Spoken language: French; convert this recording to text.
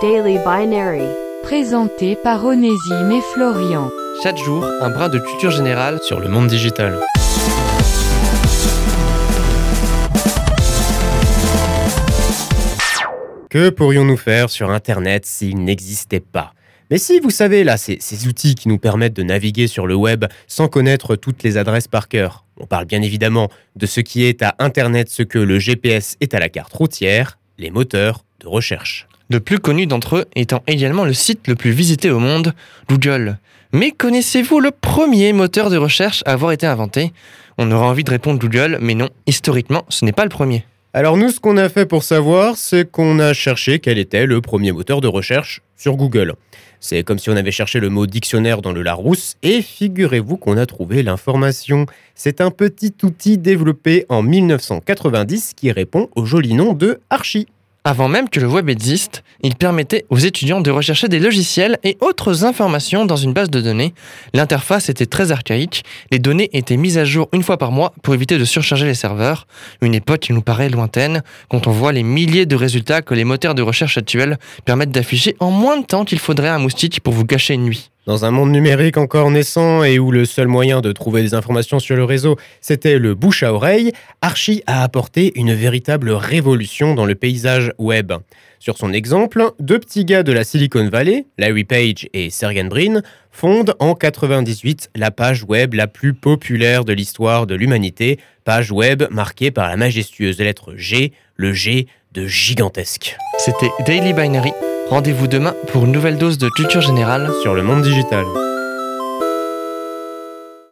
Daily Binary. Présenté par Onésime et Florian. Chaque jour, un brin de culture générale sur le monde digital. Que pourrions-nous faire sur Internet s'il n'existait pas? Mais si, vous savez, là, ces, ces, outils qui nous permettent de naviguer sur le web sans connaître toutes les adresses par cœur. On parle bien évidemment de ce qui est à Internet ce que le GPS est à la carte routière, les moteurs de recherche. Le plus connu d'entre eux étant également le site le plus visité au monde, Google. Mais connaissez-vous le premier moteur de recherche à avoir été inventé? On aura envie de répondre Google, mais non, historiquement, ce n'est pas le premier. Alors nous, ce qu'on a fait pour savoir, c'est qu'on a cherché quel était le premier moteur de recherche sur Google. C'est comme si on avait cherché le mot dictionnaire dans le Larousse, et figurez-vous qu'on a trouvé l'information. C'est un petit outil développé en 1990 qui répond au joli nom de Archie. Avant même que le web existe, il permettait aux étudiants de rechercher des logiciels et autres informations dans une base de données. L'interface était très archaïque, les données étaient mises à jour une fois par mois pour éviter de surcharger les serveurs, une époque qui nous paraît lointaine quand on voit les milliers de résultats que les moteurs de recherche actuels permettent d'afficher en moins de temps qu'il faudrait un moustique pour vous gâcher une nuit. Dans un monde numérique encore naissant et où le seul moyen de trouver des informations sur le réseau, c'était le bouche à oreille, Archie a apporté une véritable révolution dans le paysage web. Sur son exemple, deux petits gars de la Silicon Valley, Larry Page et Sergey Brin, fondent en 98 la page web la plus populaire de l'histoire de l'humanité, page web marquée par la majestueuse lettre G, le G de gigantesque. C'était Daily Binary Rendez-vous demain pour une nouvelle dose de culture générale sur le monde digital.